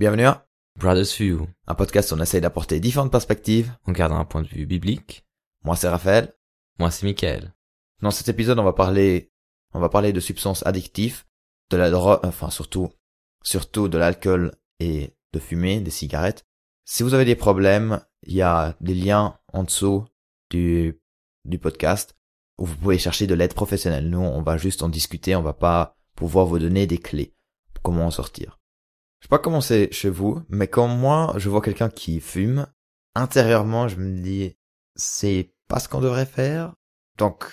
Bienvenue à Brothers View. un podcast où on essaye d'apporter différentes perspectives. On garde un point de vue biblique. Moi c'est Raphaël. Moi, c'est Michael. Dans cet épisode, on va parler, on va parler de substances addictives, de la drogue, enfin surtout, surtout de l'alcool et de fumer, des cigarettes. Si vous avez des problèmes, il y a des liens en dessous du, du podcast où vous pouvez chercher de l'aide professionnelle. Nous, on va juste en discuter, on va pas pouvoir vous donner des clés pour comment en sortir. Je sais pas comment c'est chez vous, mais quand moi, je vois quelqu'un qui fume, intérieurement, je me dis, c'est pas ce qu'on devrait faire. Donc,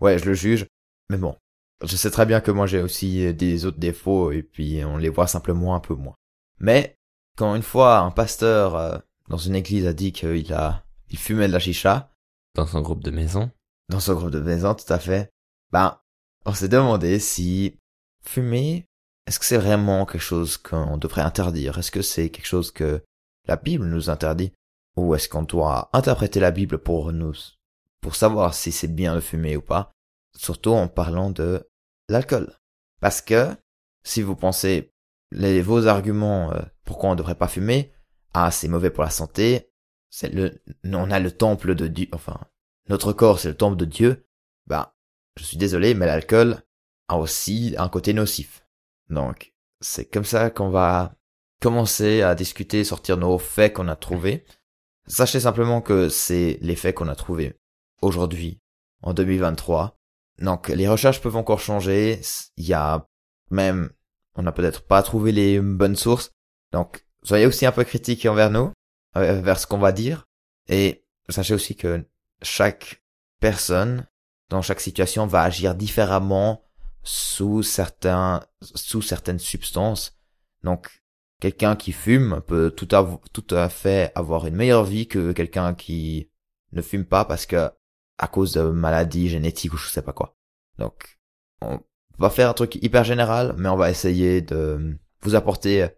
ouais, je le juge. Mais bon, je sais très bien que moi j'ai aussi des autres défauts et puis on les voit simplement un peu moins. Mais quand une fois un pasteur euh, dans une église a dit qu'il a, il fumait de la chicha Dans son groupe de maison? dans son groupe de maison, tout à fait. Ben, on s'est demandé si fumer, est-ce que c'est vraiment quelque chose qu'on devrait interdire? Est-ce que c'est quelque chose que la Bible nous interdit? Ou est-ce qu'on doit interpréter la Bible pour nous, pour savoir si c'est bien de fumer ou pas? Surtout en parlant de l'alcool. Parce que, si vous pensez les, vos arguments euh, pourquoi on devrait pas fumer, ah, c'est mauvais pour la santé, c'est le, on a le temple de Dieu, enfin, notre corps c'est le temple de Dieu, bah, je suis désolé, mais l'alcool a aussi un côté nocif. Donc, c'est comme ça qu'on va commencer à discuter, sortir nos faits qu'on a trouvés. Sachez simplement que c'est les faits qu'on a trouvés aujourd'hui, en 2023. Donc, les recherches peuvent encore changer. Il y a même, on n'a peut-être pas trouvé les bonnes sources. Donc, soyez aussi un peu critiques envers nous, euh, vers ce qu'on va dire. Et sachez aussi que chaque personne, dans chaque situation, va agir différemment sous certains, sous certaines substances. Donc, quelqu'un qui fume peut tout à, tout à fait avoir une meilleure vie que quelqu'un qui ne fume pas parce que, à cause de maladies génétiques ou je sais pas quoi. Donc, on va faire un truc hyper général, mais on va essayer de vous apporter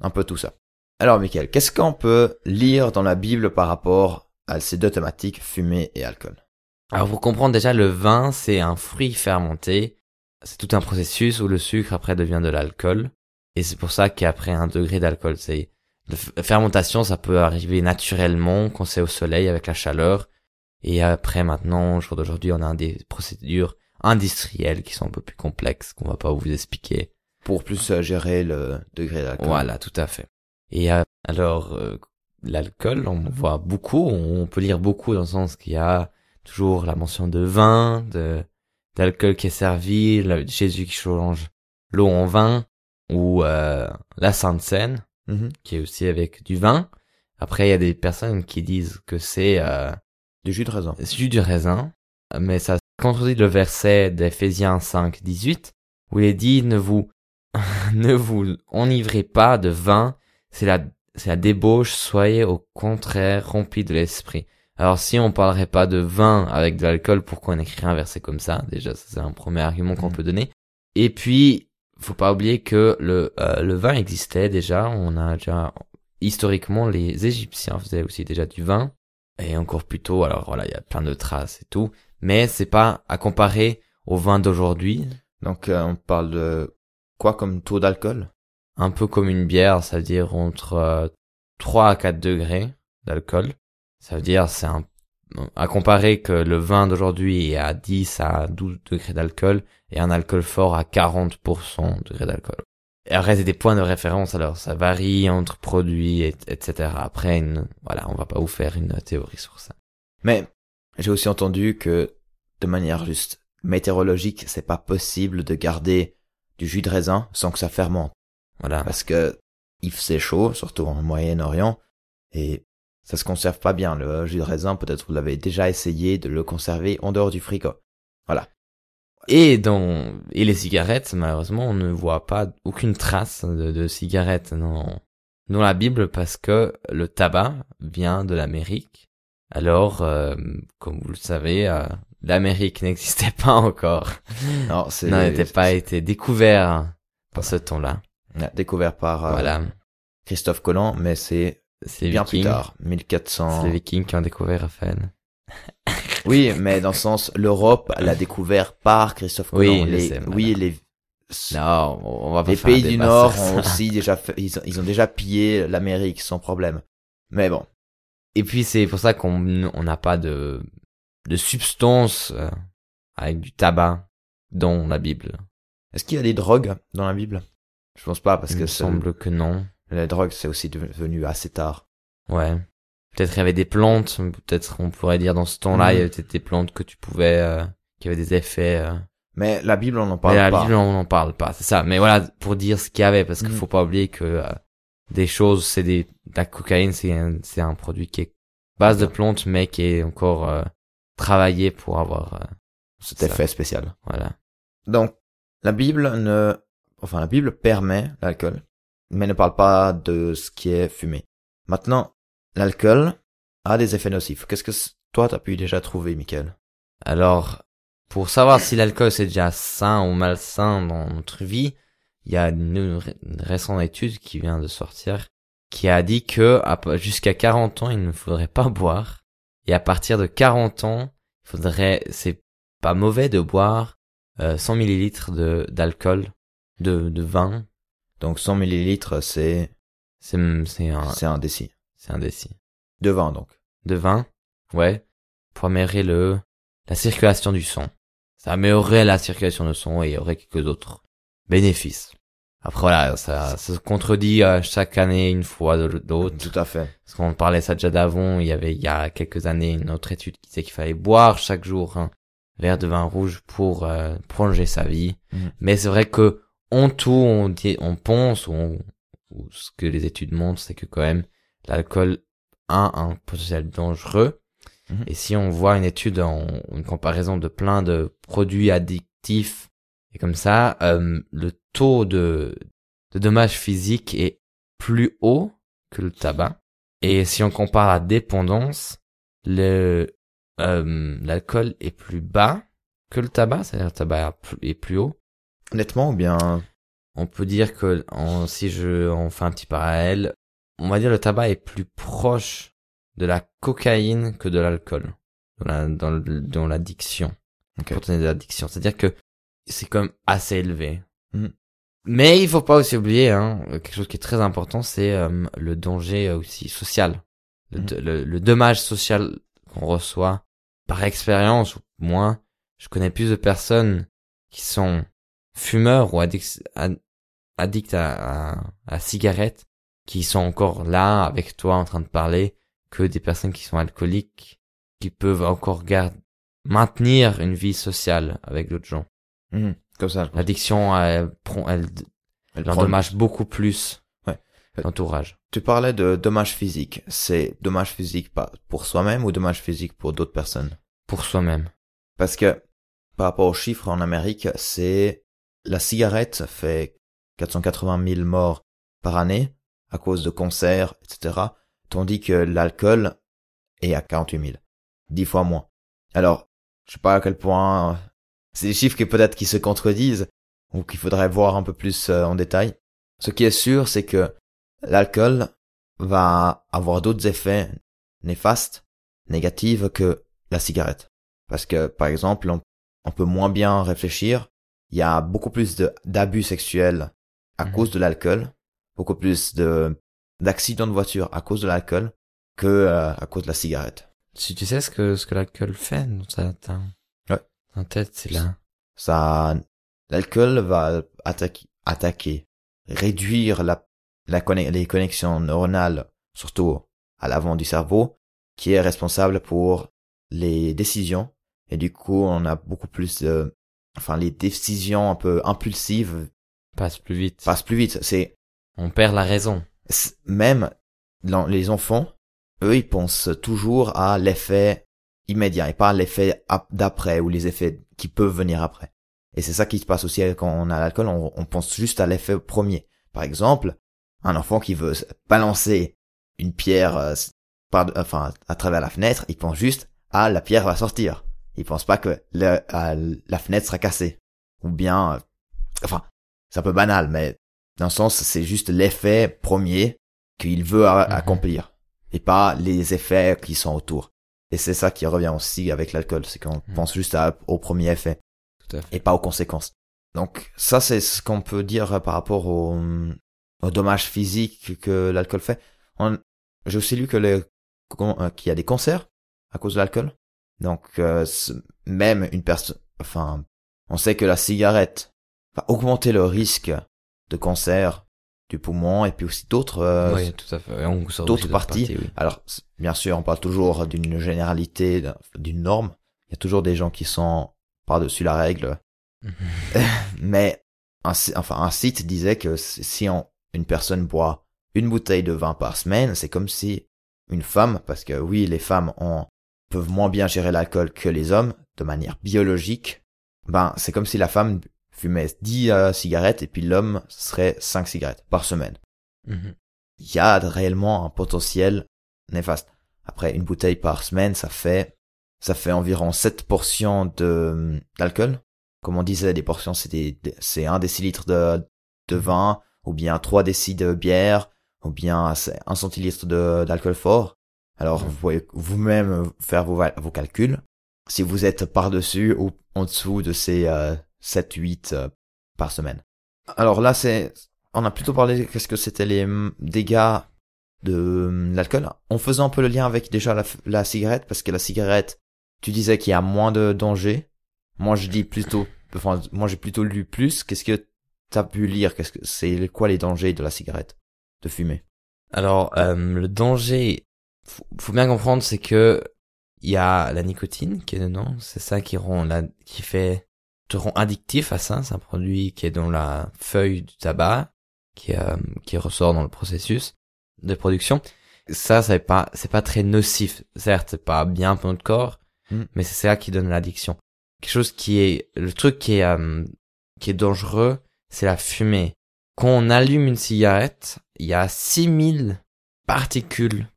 un peu tout ça. Alors, Michael, qu'est-ce qu'on peut lire dans la Bible par rapport à ces deux thématiques, fumée et alcool? Alors, pour comprendre déjà, le vin, c'est un fruit fermenté. C'est tout un processus où le sucre après devient de l'alcool. Et c'est pour ça qu'après un degré d'alcool, c'est, la fermentation, ça peut arriver naturellement quand c'est au soleil avec la chaleur. Et après, maintenant, au jour d'aujourd'hui, on a des procédures industrielles qui sont un peu plus complexes, qu'on va pas vous expliquer. Pour plus euh, gérer le degré d'alcool. Voilà, tout à fait. Et euh, alors, euh, l'alcool, on voit beaucoup, on peut lire beaucoup dans le sens qu'il y a toujours la mention de vin, de d'alcool qui est servi, le- Jésus qui change l'eau en vin, ou euh, la Sainte Seine, Mhm. qui est aussi avec du vin. Après, il y a des personnes qui disent que c'est euh, Du jus de raisin. jus du raisin, mais ça contredit le verset d'Éphésiens 5, 18, où il est dit ne vous ne vous enivrez pas de vin, c'est la c'est la débauche, soyez au contraire remplis de l'esprit. Alors si on parlerait pas de vin avec de l'alcool, pourquoi on écrirait un verset comme ça? Déjà, ça, c'est un premier argument qu'on Mhm. peut donner. Et puis, faut pas oublier que le euh, le vin existait déjà. On a déjà historiquement les Égyptiens faisaient aussi déjà du vin et encore plus tôt. Alors voilà, il y a plein de traces et tout, mais c'est pas à comparer au vin d'aujourd'hui. Donc, euh, on parle de quoi comme taux d'alcool? Un peu comme une bière, ça veut dire entre euh, 3 à 4 degrés d'alcool. Ça veut dire c'est un à comparer que le vin d'aujourd'hui est à 10 à 12 degrés d'alcool et un alcool fort à 40% degrés d'alcool. Et après, c'est des points de référence, alors ça varie entre produits, et, etc. Après, une, voilà, on va pas vous faire une théorie sur ça. Mais, j'ai aussi entendu que, de manière juste météorologique, c'est pas possible de garder du jus de raisin sans que ça fermente. Voilà. Parce que, il faisait chaud, surtout en Moyen-Orient, et ça se conserve pas bien. Le jus de raisin, peut-être vous l'avez déjà essayé de le conserver en dehors du frigo. Et dans et les cigarettes, malheureusement, on ne voit pas aucune trace de, de cigarettes dans dans la Bible parce que le tabac vient de l'Amérique. Alors, euh, comme vous le savez, euh, l'Amérique n'existait pas encore, Non, c'est n'avait pas été découvert par ce temps-là. Découvert par euh, Voilà, Christophe Colomb, mais c'est c'est bien plus tard, 1400. C'est les Vikings qui ont découvert Raphaël. Oui, mais dans le sens, l'Europe l'a découvert par Christophe Oui, Colomb. je les, sais, oui, les, Non, on va pas les faire un pays du Nord ont aussi déjà fait, ils, ont, ils ont déjà pillé l'Amérique sans problème. Mais bon, Et puis c'est pour ça qu'on on n'a pas de de substance euh, avec du tabac dans la Bible. est-ce qu'il y a des drogues dans la Bible? Je pense pas parce Il que me semble que non. La drogue c'est aussi devenu assez tard. Ouais. Peut-être il y avait des plantes, peut-être on pourrait dire dans ce temps-là, Mhm. il y avait peut-être des plantes que tu pouvais, euh, qui avaient des effets. euh. Mais la Bible on n'en parle Mais la pas. Bible, on n'en parle pas, c'est ça. Mais voilà, pour dire ce qu'il y avait, parce qu'il Mhm. faut pas oublier que euh, des choses, c'est des, la cocaïne, c'est un, c'est un produit qui est base de plantes, mais qui est encore euh, travaillé pour avoir, euh, Cet effet spécial. voilà. Donc la Bible ne, enfin la Bible permet l'alcool, mais ne parle pas de ce qui est fumé. Maintenant, l'alcool a des effets nocifs. Qu'est-ce que toi t'as pu déjà trouver, Michael? Alors, pour savoir si l'alcool c'est déjà sain ou malsain dans notre vie, il y a une, ré- une récente étude qui vient de sortir qui a dit que jusqu'à 40 ans, il ne faudrait pas boire. Et à partir de 40 ans, il faudrait, c'est pas mauvais de boire euh, 100 millilitres de d'alcool, de, de vin. Donc 100 millilitres, c'est C'est c'est un c'est un déci. c'est un déci. De vin donc. de vin, ouais, pour améliorer le la circulation du sang. Ça améliorerait la circulation du sang et il y aurait quelques autres bénéfices. Après voilà, ça, ça se contredit euh, chaque année une fois de l'autre. Tout à fait. Parce qu'on parlait ça déjà d'avant, il y avait il y a quelques années une autre étude qui disait qu'il fallait boire chaque jour un verre de vin rouge pour euh, prolonger sa vie. Mhm. Mais c'est vrai que en tout, on dit, on pense ou, on- ou ce que les études montrent, c'est que quand même l'alcool a un potentiel dangereux. Mhm. Et si on voit une étude en une comparaison de plein de produits addictifs et comme ça, euh, le taux de, de dommages physiques est plus haut que le tabac. Et si on compare la dépendance, le euh, l'alcool est plus bas que le tabac, c'est-à-dire le tabac est plus haut. Honnêtement ou bien On peut dire que en, si je on fait un petit parallèle, on va dire le tabac est plus proche de la cocaïne que de l'alcool dans la- dans le- dans l'addiction, Ok. pour tenir de l'addiction. C'est-à-dire que c'est quand même assez élevé. Mhm. Mais il faut pas aussi oublier hein, quelque chose qui est très important, c'est euh, le danger aussi social, le, Mhm. le, le dommage social qu'on reçoit par expérience ou moins. Je connais plus de personnes qui sont fumeurs ou addicts, ad- addicts à, à, à la cigarette qui sont encore là avec toi en train de parler que des personnes qui sont alcooliques qui peuvent encore garder maintenir une vie sociale avec d'autres gens. Mhm. comme ça. L'addiction, elle, prend- elle, Elle beaucoup plus Ouais. l'entourage. Tu parlais de dommages physiques. C'est dommages physiques pas pour soi-même ou dommages physiques pour d'autres personnes? Pour soi-même. Parce que par rapport aux chiffres en Amérique, c'est la cigarette fait 480 000 morts par année à cause de cancers, etc. Tandis que l'alcool est à 48 000, dix fois moins. Alors, je sais pas à quel point euh, c'est des chiffres qui peut-être qui se contredisent ou qu'il faudrait voir un peu plus euh, en détail. Ce qui est sûr, c'est que l'alcool va avoir d'autres effets néfastes, négatifs que la cigarette. Parce que, par exemple, on peut moins bien réfléchir. Il y a beaucoup plus d'abus sexuels à Mhm. cause de l'alcool, beaucoup plus de d'accidents de voiture à cause de l'alcool que euh, à cause de la cigarette. Si tu sais ce que, ce que l'alcool fait dans ta, ta, Ouais. ta tête, c'est là. Ça, l'alcool va attaquer, attaquer, réduire la, la conne- les connexions neuronales, surtout à l'avant du cerveau, qui est responsable pour les décisions. Et du coup, on a beaucoup plus de, enfin, les décisions un peu impulsives Passe plus vite. passent plus vite. C'est, On perd la raison. même les enfants, eux, ils pensent toujours à l'effet immédiat et pas à l'effet ap- d'après ou les effets qui peuvent venir après. Et c'est ça qui se passe aussi quand on a l'alcool, on, on pense juste à l'effet premier. Par exemple, un enfant qui veut balancer une pierre euh, par, enfin, à travers la fenêtre, il pense juste ah la pierre va sortir. Il pense pas que le- à la fenêtre sera cassée. Ou bien, euh, enfin, c'est un peu banal, mais dans le sens, c'est juste l'effet premier qu'il veut a- Mhm. accomplir. Et pas les effets qui sont autour. Et c'est ça qui revient aussi avec l'alcool, c'est qu'on Mhm. pense juste à- au premier effet Tout à fait. et pas aux conséquences. Donc ça, c'est ce qu'on peut dire par rapport au, au dommage physique que l'alcool fait. On- J'ai aussi lu que les, euh, qu'il y a des cancers à cause de l'alcool. Donc euh, même une personne, enfin, on sait que la cigarette va augmenter le risque de cancer du poumon et puis aussi d'autres euh, oui, tout à fait. Et on sort d'autres parties. oui. Alors, bien sûr, on parle toujours d'une généralité, d'un- d'une norme. Il y a toujours des gens qui sont par-dessus la règle. Mais un, enfin, un site disait que si si on- une personne boit une bouteille de vin par semaine, c'est comme si une femme, parce que oui, les femmes ont, peuvent moins bien gérer l'alcool que les hommes, de manière biologique, ben, c'est comme si la femme fumait 10 euh, cigarettes et puis l'homme serait 5 cigarettes par semaine Mhm. il y a réellement un potentiel néfaste. Après, une bouteille par semaine, ça fait, ça fait environ 7 portions de, d'alcool. Comme on disait, des portions, c'est des, des- c'est un décilitre de, de vin, ou bien 3 décis de bière, ou bien c'est un centilitre de, d'alcool fort. Alors, vous pouvez vous-même faire vos, vos calculs. Si vous êtes par-dessus ou en dessous de ces, euh, 7, 8 euh, par semaine. Alors là, c'est, on a plutôt parlé qu'est-ce que c'était les hum, dégâts de hum, l'alcool. En faisant un peu le lien avec déjà la cigarette parce que la cigarette tu disais qu'il y a moins de danger. Moi je dis plutôt enfin moi j'ai plutôt lu plus. Qu'est-ce que t'as pu lire? Qu'est-ce que c'est quoi les dangers de la cigarette de fumer? Alors, euh, le danger, faut, faut bien comprendre, c'est que il y a la nicotine qui est dedans. C'est ça qui rend la, qui fait, te rend addictif à ça. C'est un produit qui est dans la feuille du tabac, qui, euh, qui ressort dans le processus de production. Ça, c'est pas, c'est pas très nocif. Certes, c'est pas bien pour notre corps, Mm. mais c'est ça qui donne l'addiction. Quelque chose qui est, le truc qui est, euh, qui est dangereux, c'est la fumée. Quand on allume une cigarette, il y a 6000 particules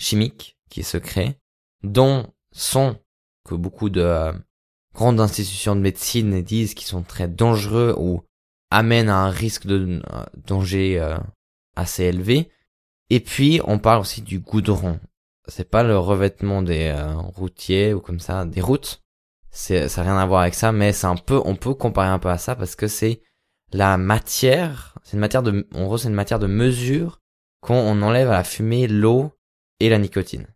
chimiques qui se créent, dont sont, que beaucoup de euh, grandes institutions de médecine disent qui sont très dangereux ou amènent à un risque de euh, danger euh, assez élevé. Et puis, on parle aussi du goudron. C'est pas le revêtement des routiers ou comme ça, des routes. C'est, ça n'a rien à voir avec ça, mais c'est un peu, on peut comparer un peu à ça parce que c'est la matière, c'est une matière de, en gros, c'est une matière de mesure quand on enlève à la fumée l'eau et la nicotine.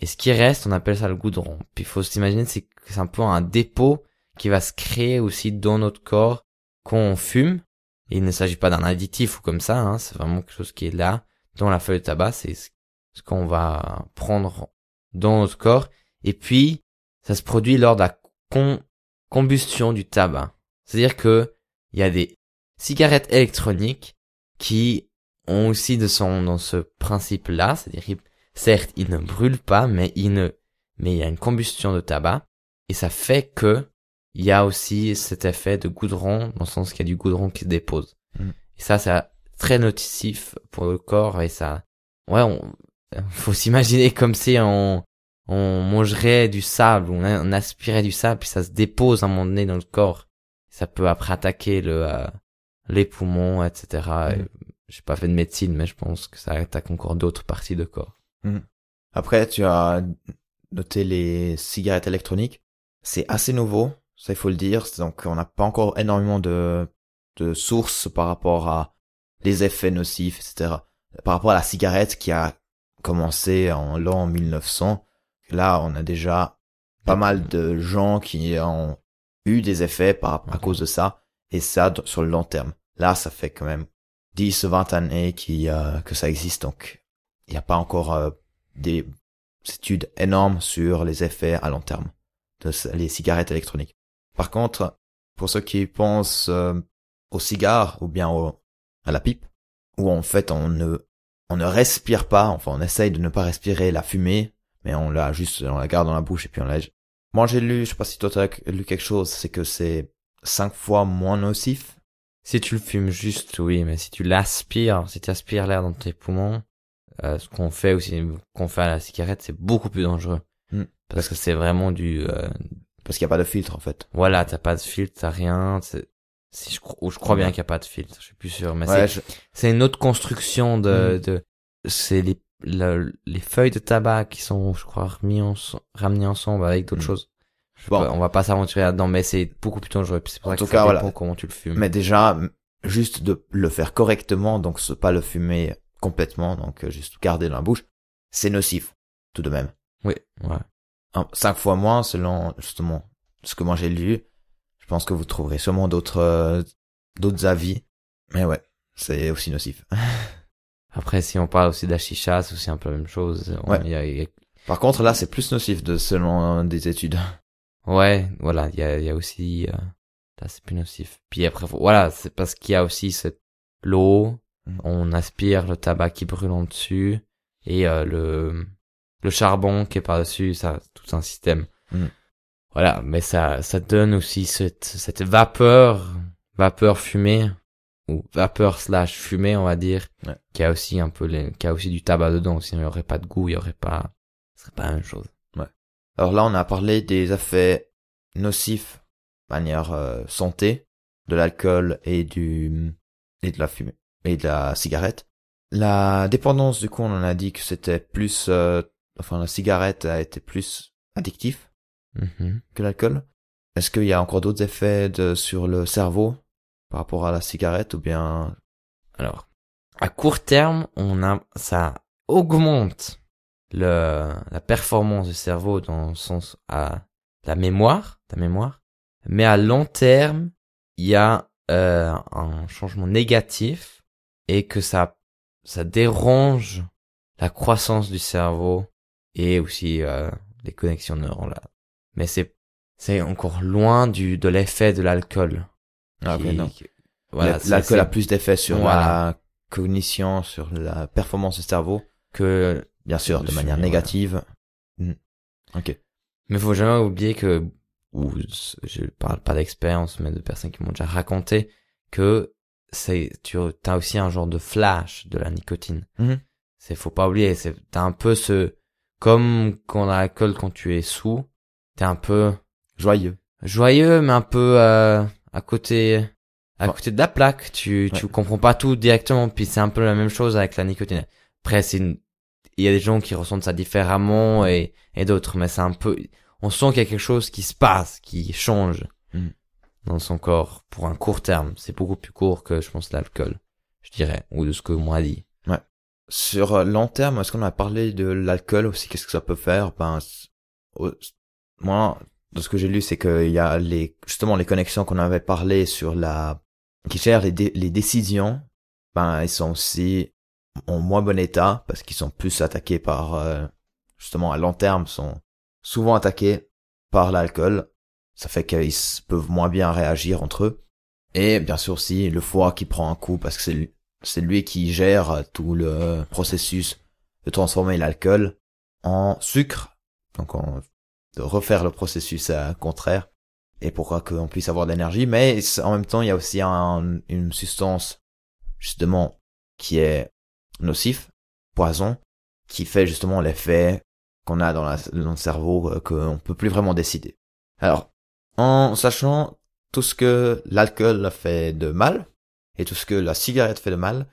Et ce qui reste, on appelle ça le goudron. Puis il faut s'imaginer, c'est que c'est un peu un dépôt qui va se créer aussi dans notre corps quand on fume. Et il ne s'agit pas d'un additif ou comme ça, hein, c'est vraiment quelque chose qui est là, dans la feuille de tabac, c'est ce qu'on va prendre dans notre corps. Et puis, ça se produit lors de la combustion du tabac. C'est-à-dire que il y a des cigarettes électroniques qui ont aussi de son dans ce principe-là, c'est-à-dire certes ils ne brûlent pas, mais ils ne mais il y a une combustion de tabac et ça fait que il y a aussi cet effet de goudron dans le sens qu'il y a du goudron qui se dépose. Mm. Et ça c'est très noticif pour le corps et ça ouais on faut s'imaginer comme si on on mangerait du sable, on, on aspirait du sable, puis ça se dépose à un moment donné dans le corps. Ça peut après attaquer le, euh, les poumons, etc. Et Mm. J'ai pas fait de médecine, mais je pense que ça attaque encore d'autres parties de corps. Après tu as noté les cigarettes électroniques. C'est assez nouveau ça il faut le dire. Donc on n'a pas encore énormément de de sources par rapport à les effets nocifs etc par rapport à la cigarette qui a commencé en l'an 1900 là on a déjà pas mal de gens qui ont eu des effets par, à Mhm. cause de ça et ça sur le long terme. Là ça fait quand même 10 20 années qui euh, que ça existe donc il n'y a pas encore euh, des études énormes sur les effets à long terme de les cigarettes électroniques. Par contre pour ceux qui pensent euh, au cigare ou bien au, à la pipe où en fait on ne on ne respire pas enfin on essaye de ne pas respirer la fumée mais on l'a juste on la garde dans la bouche et puis on la moi j'ai lu je sais pas si toi t'as lu quelque chose c'est que c'est cinq fois moins nocif. Si tu le fumes juste, oui, mais si tu l'aspires, si tu aspires l'air dans tes poumons, euh, ce qu'on fait aussi, qu'on fait à la cigarette, c'est beaucoup plus dangereux. Mm. Parce que c'est vraiment du, euh, parce qu'il n'y a pas de filtre en fait voilà, t'as pas de filtre, t'as rien, si je, ou je crois bien qu'il y a pas de filtre, je suis plus sûr, mais ouais c'est, je- une autre construction de, Mm. de, c'est les, le- les feuilles de tabac qui sont, je crois, remis en, ramenées ensemble avec d'autres Mm. choses. Je- Bon. On va pas s'aventurer là-dedans, mais c'est beaucoup plus dangereux. C'est pour En ça que tout ça cas, dépend voilà. comment tu le fumes. Mais déjà, juste de le faire correctement, donc ce- pas le fumer complètement, donc euh, juste garder dans la bouche, c'est nocif, tout de même. Oui, ouais. Un- Cinq fois moins, selon justement ce que moi j'ai lu. Je pense que vous trouverez sûrement d'autres euh, d'autres avis. Mais ouais, c'est aussi nocif. Après, si on parle aussi chicha, c'est aussi un peu la même chose. On- Ouais. il y a- il y a- Par contre, là, c'est plus nocif de selon des études. Ouais, voilà, il y a, y a aussi, euh, là, c'est plus nocif. Puis après, voilà, c'est parce qu'il y a aussi cette, l'eau. On aspire le tabac qui brûle en dessus, et euh, le, le charbon qui est par-dessus, ça, tout un système. Mhm. Voilà, mais ça, ça donne aussi cette, cette vapeur, vapeur fumée, ou vapeur slash fumée, on va dire, Ouais. qui a aussi un peu les, qui a aussi du tabac dedans, sinon il y aurait pas de goût, il y aurait pas, ce serait pas la même chose. Alors là, on a parlé des effets nocifs, de manière euh, santé, de l'alcool et du et de la fumée et de la cigarette. La dépendance, du coup, on en a dit que c'était plus, euh, enfin, la cigarette a été plus addictif Mhm. que l'alcool. Est-ce qu'il y a encore d'autres effets de, sur le cerveau par rapport à la cigarette ou bien? Alors, à court terme, on a, ça augmente le, la performance du cerveau dans le sens à la mémoire, la mémoire. Mais à long terme, il y a euh, un changement négatif et que ça, ça dérange la croissance du cerveau et aussi euh, les connexions neurales. Mais c'est, c'est encore loin du, de l'effet de l'alcool. Ah, qui- non. qui- voilà, l'alcool a plus d'effet sur Voilà. la cognition, sur la performance du cerveau, que bien sûr, de manière négative. Mhm. Ok. Mais faut jamais oublier que, ou je parle pas d'expérience, mais de personnes qui m'ont déjà raconté que c'est, tu as aussi un genre de flash de la nicotine. Mhm. C'est, faut pas oublier, c'est, t'as un peu ce, comme quand on a l'alcool quand tu es sous, t'es un peu Joyeux. joyeux, mais un peu, euh, à côté, à côté de la plaque. Tu, tu comprends pas tout directement, puis c'est un peu la même chose avec la nicotine. Après, c'est une, il y a des gens qui ressentent ça différemment et, et d'autres, mais c'est un peu, on sent qu'il y a quelque chose qui se passe, qui change. Dans son corps pour un court terme. C'est beaucoup plus court que, je pense, l'alcool, je dirais, ou de ce que moi dit. Sur euh, long terme, est-ce qu'on a parlé de l'alcool aussi? Qu'est-ce que ça peut faire? Ben, moi, de ce que j'ai lu, c'est qu'il y a les justement les connexions qu'on avait parlé sur la qui gèrent les, les décisions. Ben, ils sont aussi en moins bon état parce qu'ils sont plus attaqués par euh, justement à long terme sont souvent attaqués par l'alcool. Ça fait qu'ils peuvent moins bien réagir entre eux. Et bien sûr aussi le foie qui prend un coup parce que c'est lui- c'est lui qui gère tout le processus de transformer l'alcool en sucre. Donc on, de refaire le processus euh, contraire et pourquoi qu'on puisse avoir de l'énergie. Mais en même temps, il y a aussi un- une substance justement qui est nocif, poison, qui fait justement l'effet qu'on a dans, la- dans le cerveau euh, qu'on peut plus vraiment décider. Alors, en sachant tout ce que l'alcool fait de mal et tout ce que la cigarette fait de mal,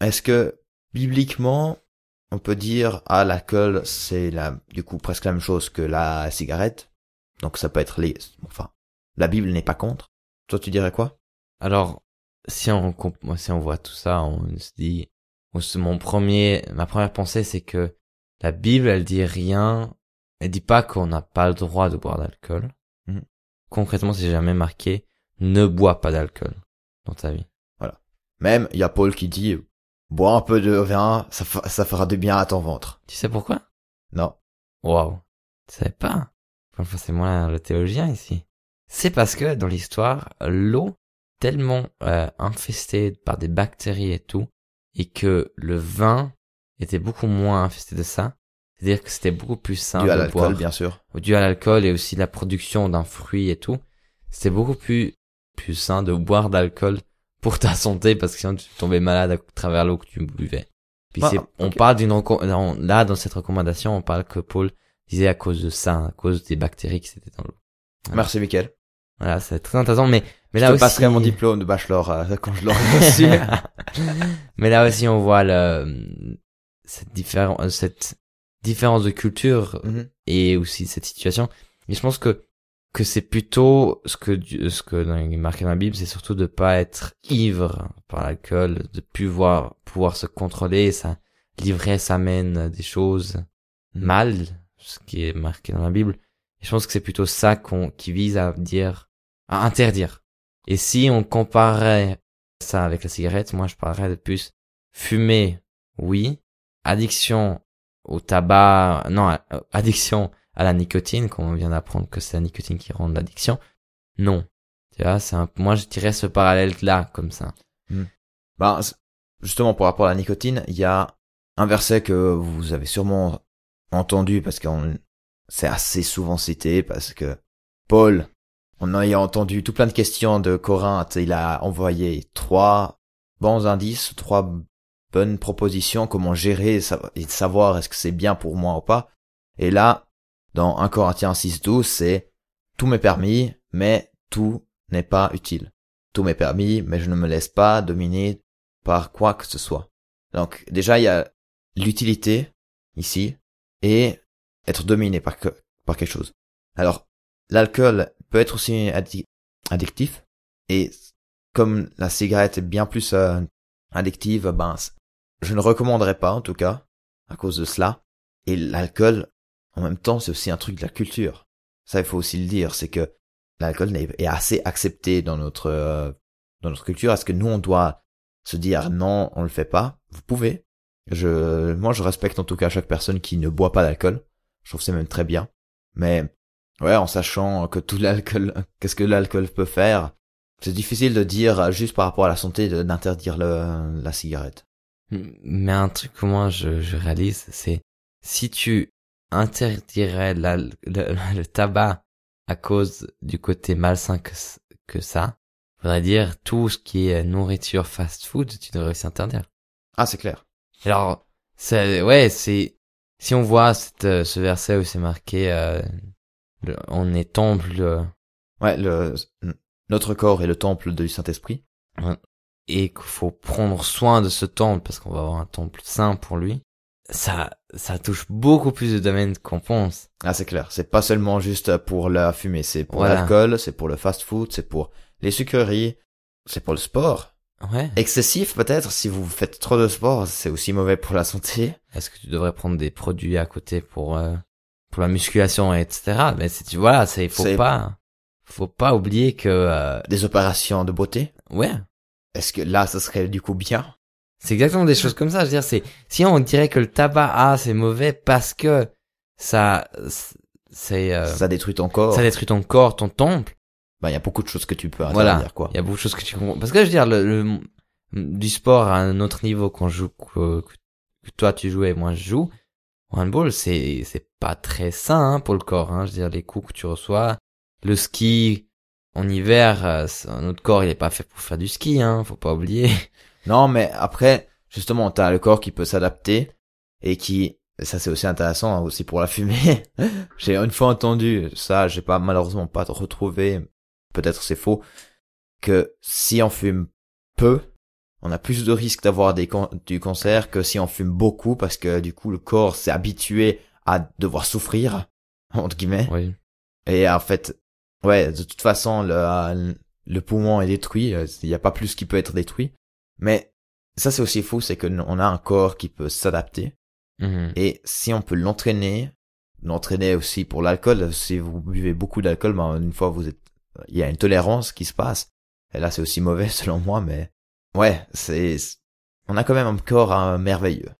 est-ce que bibliquement on peut dire ah l'alcool c'est la du coup presque la même chose que la cigarette? Donc ça peut être les enfin la Bible n'est pas contre. Toi tu dirais quoi? Alors, si on, si on voit tout ça, on se dit, mon premier, ma première pensée, c'est que la Bible, elle dit rien, elle dit pas qu'on n'a pas le droit de boire d'alcool. Concrètement, c'est jamais marqué, ne bois pas d'alcool dans ta vie. même il y a Paul qui dit bois un peu de vin ça fera du bien à ton ventre Tu sais pourquoi? non Waouh. Tu savais pas? Enfin, c'est moi le théologien ici. C'est parce que dans l'histoire, l'eau tellement euh, infestée par des bactéries et tout, et que le vin était beaucoup moins infesté de ça. C'est-à-dire que c'était beaucoup plus sain dû à l'alcool bien sûr dû à l'alcool et aussi la production d'un fruit et tout. C'était beaucoup plus plus sain de boire d'alcool pour ta santé parce que sinon tu tombais malade à travers l'eau que tu buvais. Puis Ah, c'est, on parle d'une là dans cette recommandation, on parle que Paul disait à cause de ça, à cause des bactéries qui étaient dans l'eau. Voilà. merci Mickaël Voilà, c'est très intéressant, mais mais je là te aussi, passerai mon diplôme de bachelor euh, quand je l'aurai reçu mais là aussi on voit le cette différence, cette différence de culture Mhm. et aussi cette situation. Et je pense que que c'est plutôt ce que ce que marqué dans la Bible, c'est surtout de pas être ivre par l'alcool, de pouvoir pouvoir se contrôler. Ça, l'ivresse amène des choses Mm. mal, ce qui est marqué dans la Bible. Et je pense que c'est plutôt ça qu'on qui vise à dire, à interdire. Et si on comparait ça avec la cigarette, moi je parlerais de plus fumer, oui, addiction au tabac, non, euh, addiction à la nicotine, comme on vient d'apprendre que c'est la nicotine qui rend l'addiction, non. Tu vois, c'est un, moi je dirais ce parallèle là, comme ça. Ben, c- justement, pour rapport à la nicotine, il y a un verset que vous avez sûrement entendu parce que c'est assez souvent cité parce que Paul, en ayant entendu tout plein de questions de Corinthe, il a envoyé trois bons indices, trois bonnes propositions, comment gérer et sa- et savoir est-ce que c'est bien pour moi ou pas. Et là, dans 1 Corinthiens 6.12, c'est tout m'est permis, mais tout n'est pas utile. Tout m'est permis, mais je ne me laisse pas dominer par quoi que ce soit. Donc déjà il y a l'utilité ici et être dominé par, par quelque chose. Alors l'alcool peut être aussi addi- addictif et comme la cigarette est bien plus euh, addictive, ben je ne recommanderais pas en tout cas à cause de cela. Et l'alcool en même temps c'est aussi un truc de la culture. Ça il faut aussi le dire, c'est que l'alcool est assez accepté dans notre euh, dans notre culture. Est-ce que nous on doit se dire non, on le fait pas? Vous pouvez. Je, moi, je respecte en tout cas chaque personne qui ne boit pas d'alcool. Je trouve c'est même très bien. Mais, ouais, en sachant que tout l'alcool, qu'est-ce que l'alcool peut faire, c'est difficile de dire juste par rapport à la santé d'interdire la cigarette. Mais un truc que moi je, je réalise, c'est si tu interdirais la- le, le tabac à cause du côté malsain que, que ça, faudrait dire tout ce qui est nourriture fast food, tu devrais aussi interdire. Ah, c'est clair. Alors, c'est, ouais, c'est, si on voit cette, euh, ce verset où c'est marqué, euh, le- on est temple, euh, Ouais, le, notre corps est le temple du Saint-Esprit. Et qu'il faut prendre soin de ce temple parce qu'on va avoir un temple saint pour lui, ça, ça touche beaucoup plus de domaines qu'on pense. Ah, c'est clair. C'est pas seulement juste pour la fumée. C'est pour Voilà. l'alcool, c'est pour le fast-food, c'est pour les sucreries, c'est pour le sport. Ouais. Excessif peut-être, si vous faites trop de sport, c'est aussi mauvais pour la santé. Est-ce que tu devrais prendre des produits à côté pour, euh, pour la musculation, etc. Mais si tu, voilà, c'est, faut C'est- pas, faut pas oublier que, euh, Des opérations de beauté. ouais. Est-ce que là, ça serait du coup bien? C'est exactement des choses comme ça. Je veux dire, c'est, si on dirait que le tabac, ah, c'est mauvais parce que ça, c'est, euh, Ça détruit ton corps. ça détruit ton corps, ton temple. Ben, il y a beaucoup de choses que tu peux Voilà. interdire, quoi. Il y a beaucoup de choses que tu comprends. Parce que je veux dire, le, le- du sport à un autre niveau qu'on joue, que, que toi tu joues et moi je joue, handball, c'est, c'est pas très sain hein, pour le corps. Hein. Je veux dire, les coups que tu reçois, le ski en hiver, euh, notre corps il est pas fait pour faire du ski, hein. Faut pas oublier. Non, mais après, justement, t'as le corps qui peut s'adapter et qui, ça c'est aussi intéressant hein, aussi pour la fumée. j'ai une fois entendu ça, j'ai pas malheureusement pas retrouvé, peut-être c'est faux, que si on fume peu, on a plus de risque d'avoir des can- du cancer que si on fume beaucoup parce que du coup le corps s'est habitué à devoir souffrir entre guillemets. Oui. Et en fait, ouais, de toute façon, le, le poumon est détruit. euh, Il n'y a pas plus qui peut être détruit. Mais ça, c'est aussi fou, c'est que n- on a un corps qui peut s'adapter. Mhm. Et si on peut l'entraîner, l'entraîner aussi pour l'alcool, si vous buvez beaucoup d'alcool, ben, une fois vous êtes, il y a une tolérance qui se passe. Et là, c'est aussi mauvais selon moi, mais ouais, c'est, on a quand même un corps hein, merveilleux.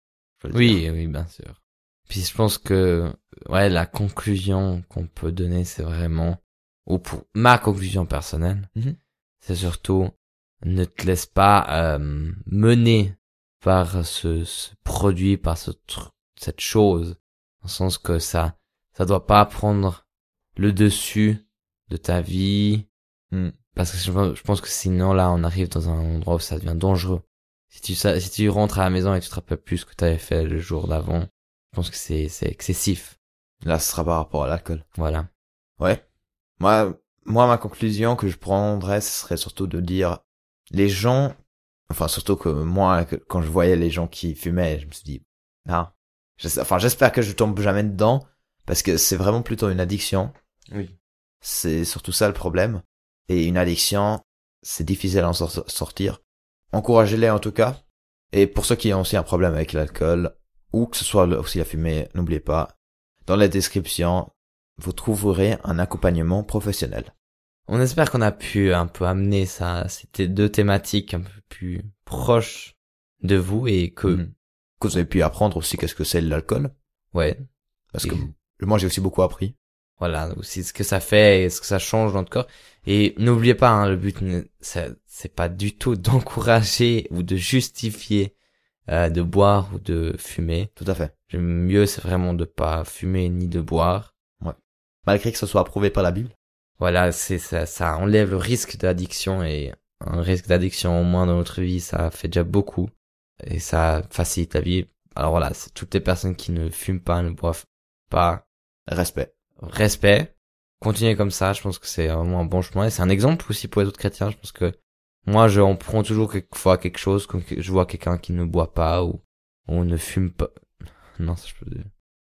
Oui, oui, bien sûr. Puis je pense que, ouais, la conclusion qu'on peut donner, c'est vraiment, ou pour ma conclusion personnelle, Mhm. c'est surtout, ne te laisse pas euh, mener par ce, ce produit, par ce cette chose, dans le sens que ça, ça doit pas prendre le dessus de ta vie, Hmm. parce que je, pense- je pense que sinon là, on arrive dans un endroit où ça devient dangereux. Si tu, si tu rentres à la maison et tu te rappelles plus ce que tu avais fait le jour d'avant, je pense que c'est, c'est excessif. Là, ce sera par rapport à l'alcool. Voilà. Ouais. Moi, moi, ma conclusion que je prendrais, ce serait surtout de dire, les gens, enfin, surtout que moi, que- quand je voyais les gens qui fumaient, je me suis dit, ah, enfin, j'espère que je tombe jamais dedans, parce que c'est vraiment plutôt une addiction. Oui. C'est surtout ça le problème. Et une addiction, c'est difficile à en sortir. Encouragez-les en tout cas. Et pour ceux qui ont aussi un problème avec l'alcool, ou que ce soit aussi la fumée, n'oubliez pas, dans la description, vous trouverez un accompagnement professionnel. On espère qu'on a pu un peu amener ça, c'était deux thématiques un peu plus proches de vous et que, Mhm. Que vous avez pu apprendre aussi qu'est-ce que c'est l'alcool. ouais, Parce que Et- moi j'ai aussi beaucoup appris. voilà, aussi ce que ça fait et ce que ça change dans notre corps. Et n'oubliez pas, hein, le but, c'est pas du tout d'encourager ou de justifier euh, de boire ou de fumer. Tout à fait. Le mieux, c'est vraiment de pas fumer ni de boire. Malgré que ce soit approuvé par la Bible. Voilà, c'est ça, ça enlève le risque d'addiction et un risque d'addiction au moins dans notre vie, ça fait déjà beaucoup et ça facilite la vie. Alors voilà, c'est toutes les personnes qui ne fument pas, ne boivent pas, Respect. respect. Continuez comme ça, je pense que c'est vraiment un bon chemin et c'est un exemple aussi pour les autres chrétiens. Je pense que moi, je en prends toujours quelquefois quelque chose quand je vois quelqu'un qui ne boit pas ou, ou ne fume pas. Non, ça je peux dire.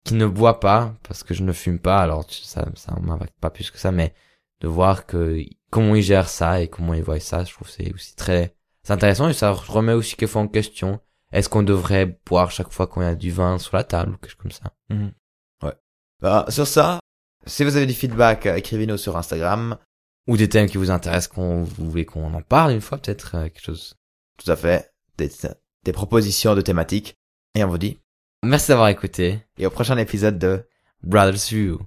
Qui ne boit pas parce que je ne fume pas, alors ça, ça m'impacte pas plus que ça, mais de voir que comment ils gèrent ça et comment ils voient ça, je trouve c'est aussi très c'est intéressant et ça remet aussi quelquefois en question. Est-ce qu'on devrait boire chaque fois qu'on a du vin sur la table ou quelque chose comme ça Bah, sur ça, si vous avez du feedback, euh, écrivez-nous sur Instagram. Ou des thèmes qui vous intéressent, qu'on vous voulez qu'on en parle une fois, peut-être euh, quelque chose. Tout à fait. Des, des propositions de thématiques. Et on vous dit. Merci d'avoir écouté. Et au prochain épisode de Brothers View.